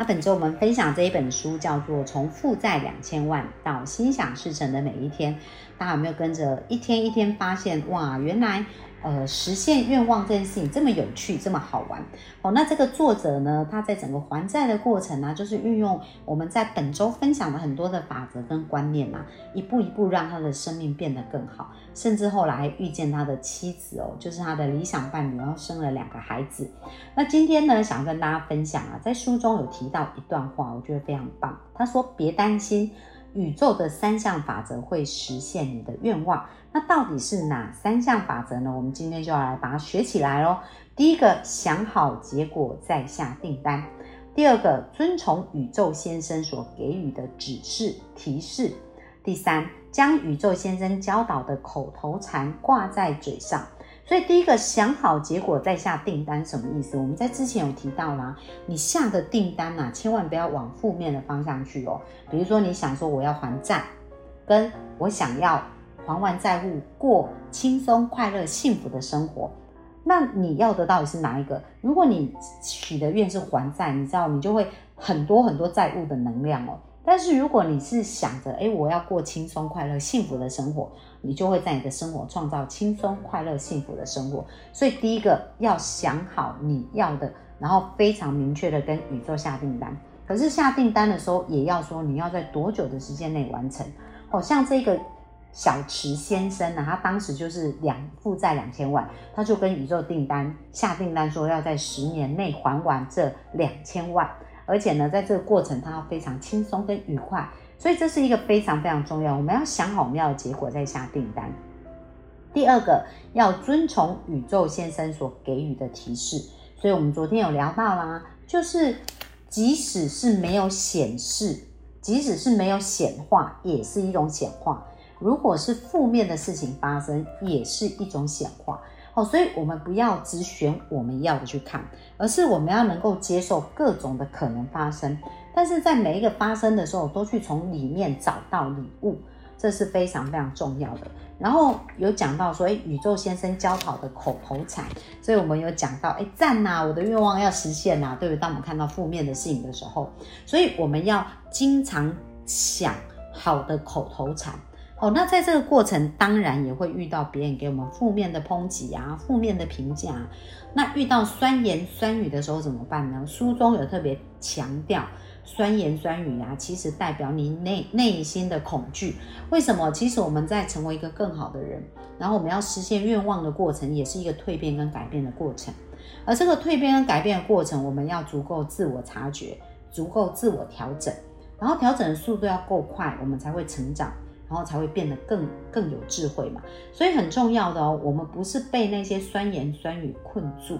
那本周我们分享这一本书叫做《从负债两千万到心想事成的每一天》，大家有没有跟着一天一天发现哇，原来呃实现愿望这件事情这么有趣，这么好玩哦？那这个作者呢，他在整个还债的过程呢，就是运用我们在本周分享的很多的法则跟观念啊，一步一步让他的生命变得更好，甚至后来遇见他的妻子哦，就是他的理想伴侣，然后生了两个孩子。那今天呢，想跟大家分享啊，在书中有提到一段话，我觉得非常棒。他说：“别担心，宇宙的三项法则会实现你的愿望。那到底是哪三项法则呢？我们今天就要来把它学起来喽。第一个，想好结果再下订单；第二个，遵从宇宙先生所给予的指示提示；第三，将宇宙先生教导的口头禅挂在嘴上。”所以第一个想好结果再下订单什么意思？我们在之前有提到啦，你下的订单呐，千万不要往负面的方向去哦。比如说你想说我要还债，跟我想要还完债务过轻松快乐幸福的生活，那你要的到底是哪一个？如果你许的愿是还债，你知道你就会很多很多债务的能量哦。但是如果你是想着，哎，我要过轻松、快乐、幸福的生活，你就会在你的生活创造轻松、快乐、幸福的生活。所以第一个要想好你要的，然后非常明确的跟宇宙下订单。可是下订单的时候，也要说你要在多久的时间内完成。好像这个小池先生呢，他当时就是两负债两千万，他就跟宇宙订单下订单说要在十年内还完这两千万。而且呢，在这个过程，它要非常轻松跟愉快，所以这是一个非常非常重要。我们要想好我们要的结果再下订单。第二个，要遵从宇宙先生所给予的提示。所以我们昨天有聊到啦，就是即使是没有显示，即使是没有显化，也是一种显化。如果是负面的事情发生，也是一种显化。哦，所以我们不要只选我们要的去看，而是我们要能够接受各种的可能发生，但是在每一个发生的时候，都去从里面找到礼物，这是非常非常重要的。然后有讲到说，哎，宇宙先生教好的口头禅，所以我们有讲到，哎，赞呐，我的愿望要实现呐，对不对？当我们看到负面的事情的时候，所以我们要经常想好的口头禅。哦，那在这个过程，当然也会遇到别人给我们负面的抨击啊，负面的评价。那遇到酸言酸语的时候怎么办呢？书中有特别强调，酸言酸语啊，其实代表你内内心的恐惧。为什么？其实我们在成为一个更好的人，然后我们要实现愿望的过程，也是一个蜕变跟改变的过程。而这个蜕变跟改变的过程，我们要足够自我察觉，足够自我调整，然后调整的速度要够快，我们才会成长。然后才会变得更更有智慧嘛，所以很重要的哦，我们不是被那些酸言酸语困住，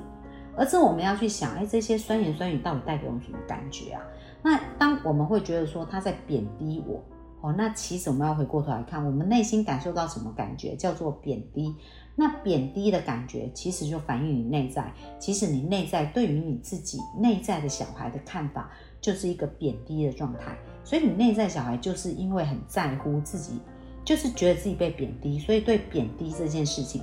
而是我们要去想，哎，这些酸言酸语到底带给我们什么感觉啊？那当我们会觉得说他在贬低我，哦，那其实我们要回过头来看，我们内心感受到什么感觉，叫做贬低。那贬低的感觉，其实就反映你内在，其实你内在对于你自己内在的小孩的看法，就是一个贬低的状态。所以你内在小孩就是因为很在乎自己，就是觉得自己被贬低，所以对贬低这件事情，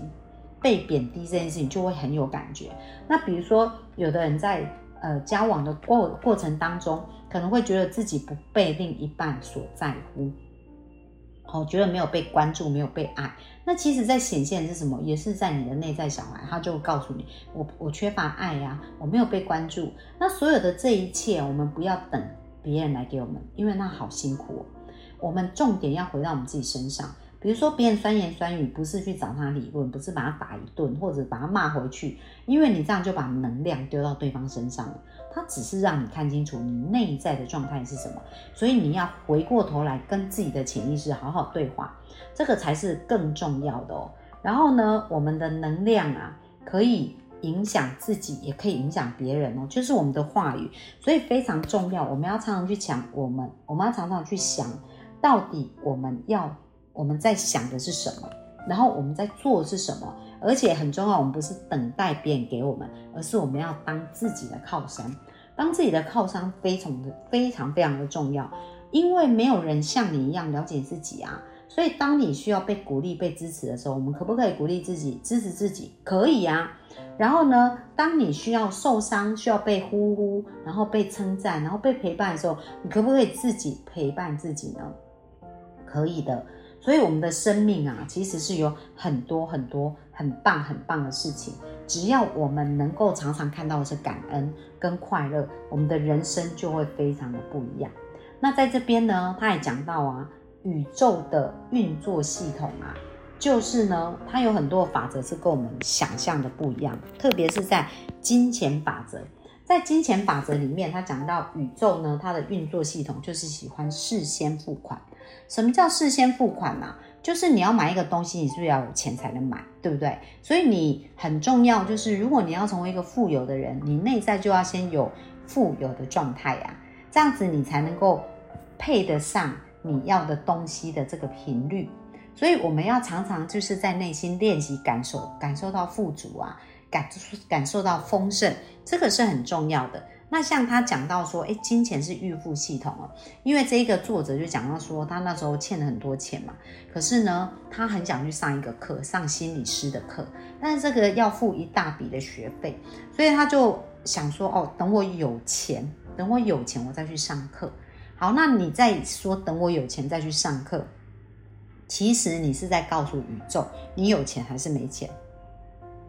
被贬低这件事情就会很有感觉。那比如说，有的人在呃交往的过过程当中，可能会觉得自己不被另一半所在乎，哦，觉得没有被关注，没有被爱。那其实，在显现是什么？也是在你的内在小孩，他就告诉你，我我缺乏爱呀，我没有被关注。那所有的这一切，我们不要等。别人来给我们，因为那好辛苦哦。我们重点要回到我们自己身上。比如说，别人酸言酸语，不是去找他理论，不是把他打一顿，或者把他骂回去，因为你这样就把能量丢到对方身上了。他只是让你看清楚你内在的状态是什么，所以你要回过头来跟自己的潜意识好好对话，这个才是更重要的哦。然后呢，我们的能量啊，可以。影响自己也可以影响别人哦，就是我们的话语，所以非常重要。我们要常常去讲，我们我们要常常去想到底我们要我们在想的是什么，然后我们在做的是什么，而且很重要，我们不是等待别人给我们，而是我们要当自己的靠山。当自己的靠山非常的非常非常的重要，因为没有人像你一样了解自己啊。所以当你需要被鼓励、被支持的时候，我们可不可以鼓励自己、支持自己？可以啊。然后呢，当你需要受伤、需要被呼呼，然后被称赞，然后被陪伴的时候，你可不可以自己陪伴自己呢？可以的。所以我们的生命啊，其实是有很多很多很棒很棒的事情。只要我们能够常常看到的是感恩跟快乐，我们的人生就会非常的不一样。那在这边呢，他也讲到啊，宇宙的运作系统啊。就是呢，它有很多法则是跟我们想象的不一样，特别是在金钱法则。在金钱法则里面，它讲到宇宙呢，它的运作系统就是喜欢事先付款。什么叫事先付款呢？就是你要买一个东西，你是不是要有钱才能买，对不对？所以你很重要，就是如果你要成为一个富有的人，你内在就要先有富有的状态呀，这样子你才能够配得上你要的东西的这个频率。所以我们要常常就是在内心练习感受，感受到富足啊，感感受到丰盛，这个是很重要的。那像他讲到说，哎，金钱是预付系统哦，因为这个作者就讲到说，他那时候欠了很多钱嘛，可是呢，他很想去上一个课，上心理师的课，但是这个要付一大笔的学费，所以他就想说，哦，等我有钱，等我有钱，我再去上课。好，那你再说，等我有钱再去上课。其实你是在告诉宇宙，你有钱还是没钱？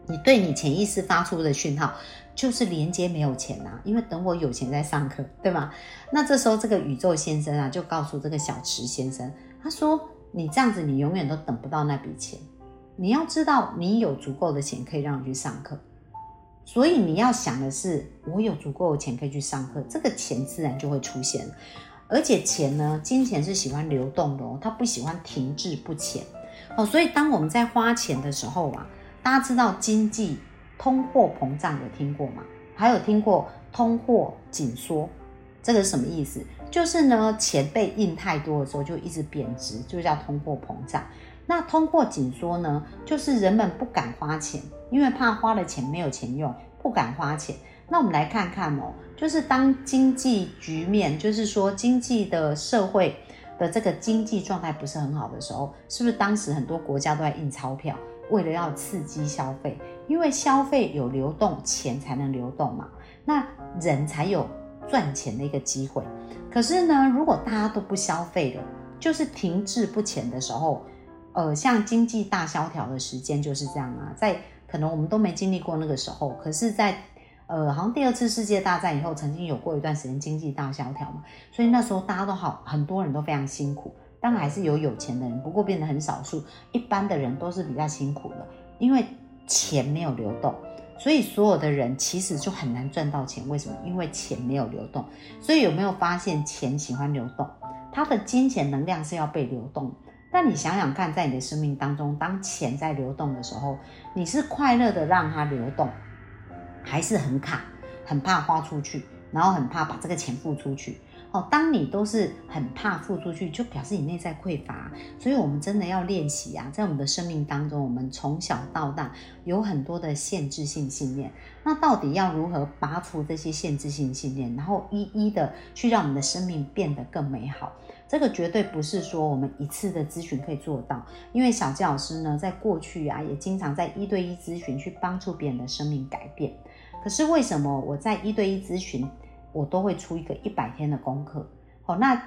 你对你潜意识发出的讯号就是连接没有钱呐，因为等我有钱再上课，对吗？那这时候这个宇宙先生啊，就告诉这个小池先生，他说：“你这样子，你永远都等不到那笔钱。你要知道，你有足够的钱可以让你去上课，所以你要想的是，我有足够的钱可以去上课，这个钱自然就会出现。”而且钱呢，金钱是喜欢流动的哦，它不喜欢停滞不前哦。所以当我们在花钱的时候啊，大家知道经济通货膨胀有听过吗？还有听过通货紧缩，这个是什么意思？就是呢，钱被印太多的时候就一直贬值，就叫通货膨胀。那通货紧缩呢，就是人们不敢花钱，因为怕花了钱没有钱用，不敢花钱。那我们来看看哦，就是当经济局面，就是说经济的社会的这个经济状态不是很好的时候，是不是当时很多国家都在印钞票，为了要刺激消费？因为消费有流动，钱才能流动嘛，那人才有赚钱的一个机会。可是呢，如果大家都不消费了，就是停滞不前的时候，呃，像经济大萧条的时间就是这样啊，在可能我们都没经历过那个时候，可是，在呃，好像第二次世界大战以后，曾经有过一段时间经济大萧条嘛，所以那时候大家都好，很多人都非常辛苦。当然还是有有钱的人，不过变得很少数。一般的人都是比较辛苦的，因为钱没有流动，所以所有的人其实就很难赚到钱。为什么？因为钱没有流动。所以有没有发现，钱喜欢流动？它的金钱能量是要被流动。但你想想看，在你的生命当中，当钱在流动的时候，你是快乐的让它流动。还是很卡，很怕花出去，然后很怕把这个钱付出去。哦，当你都是很怕付出去，就表示你内在匮乏。所以，我们真的要练习啊，在我们的生命当中，我们从小到大有很多的限制性信念。那到底要如何拔除这些限制性信念，然后一一的去让我们的生命变得更美好？这个绝对不是说我们一次的咨询可以做到。因为小纪老师呢，在过去啊，也经常在一对一咨询去帮助别人的生命改变。可是为什么我在一对一咨询，我都会出一个一百天的功课？好，那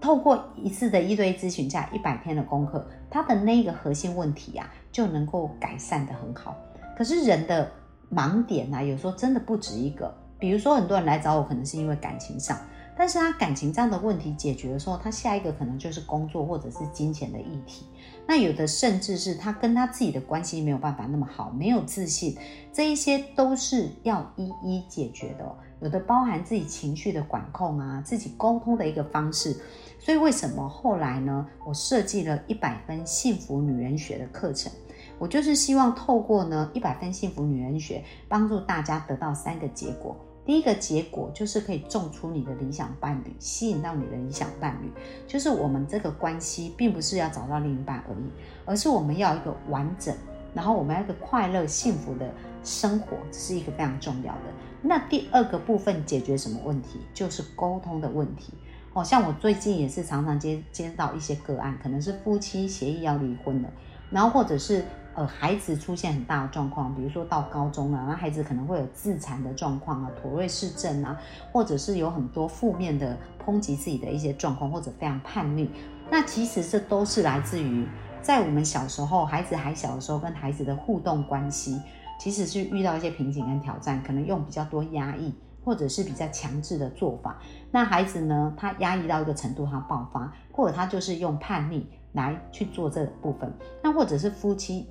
透过一次的一对一咨询加一百天的功课，他的那个核心问题呀，就能够改善的很好。可是人的盲点呢，有时候真的不止一个。比如说，很多人来找我，可能是因为感情上。但是他感情这样的问题解决的时候，他下一个可能就是工作或者是金钱的议题。那有的甚至是他跟他自己的关系没有办法那么好，没有自信，这一些都是要一一解决的。有的包含自己情绪的管控啊，自己沟通的一个方式。所以为什么后来呢？我设计了一百分幸福女人学的课程，我就是希望透过呢一百分幸福女人学，帮助大家得到三个结果。第一个结果就是可以种出你的理想伴侣，吸引到你的理想伴侣。就是我们这个关系，并不是要找到另一半而已，而是我们要一个完整，然后我们要一个快乐幸福的生活，这是一个非常重要的。那第二个部分解决什么问题？就是沟通的问题。哦，像我最近也是常常接接到一些个案，可能是夫妻协议要离婚了，然后或者是。呃，孩子出现很大的状况，比如说到高中了，那孩子可能会有自残的状况啊，妥瑞氏症啊，或者是有很多负面的抨击自己的一些状况，或者非常叛逆。那其实这都是来自于在我们小时候，孩子还小的时候，跟孩子的互动关系，其实是遇到一些瓶颈跟挑战，可能用比较多压抑，或者是比较强制的做法。那孩子呢，他压抑到一个程度，他爆发，或者他就是用叛逆来去做这部分。那或者是夫妻。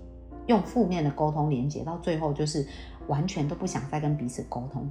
用负面的沟通连接，到最后就是完全都不想再跟彼此沟通。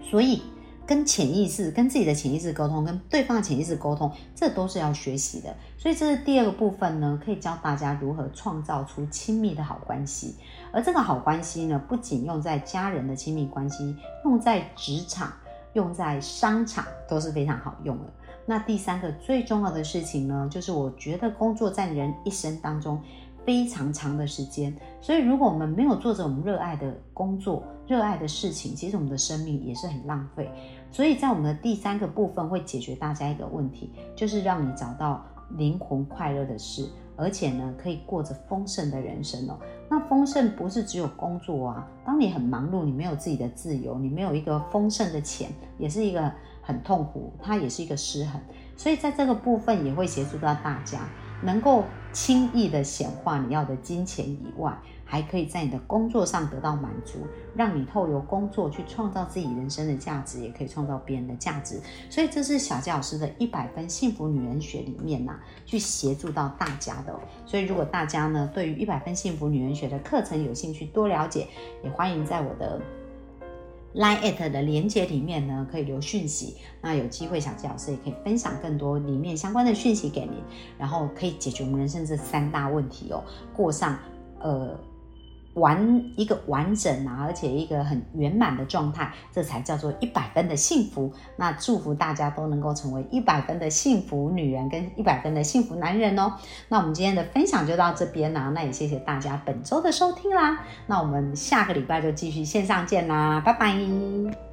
所以，跟潜意识、跟自己的潜意识沟通，跟对方的潜意识沟通，这都是要学习的。所以，这是第二个部分呢，可以教大家如何创造出亲密的好关系。而这个好关系呢，不仅用在家人的亲密关系，用在职场、用在商场都是非常好用的。那第三个最重要的事情呢，就是我觉得工作在人一生当中。非常长的时间，所以如果我们没有做着我们热爱的工作、热爱的事情，其实我们的生命也是很浪费。所以在我们的第三个部分会解决大家一个问题，就是让你找到灵魂快乐的事，而且呢可以过着丰盛的人生哦。那丰盛不是只有工作啊，当你很忙碌，你没有自己的自由，你没有一个丰盛的钱，也是一个很痛苦，它也是一个失衡。所以在这个部分也会协助到大家。能够轻易的显化你要的金钱以外，还可以在你的工作上得到满足，让你透由工作去创造自己人生的价值，也可以创造别人的价值。所以这是小佳老师的一百分幸福女人学里面呐，去协助到大家的。所以如果大家呢对于一百分幸福女人学的课程有兴趣多了解，也欢迎在我的。Line at 的连接里面呢，可以留讯息。那有机会，小吉老师也可以分享更多里面相关的讯息给您，然后可以解决我们人生这三大问题哦，过上呃。完一个完整啊，而且一个很圆满的状态，这才叫做一百分的幸福。那祝福大家都能够成为一百分的幸福女人跟一百分的幸福男人哦。那我们今天的分享就到这边啦，那也谢谢大家本周的收听啦。那我们下个礼拜就继续线上见啦，拜拜。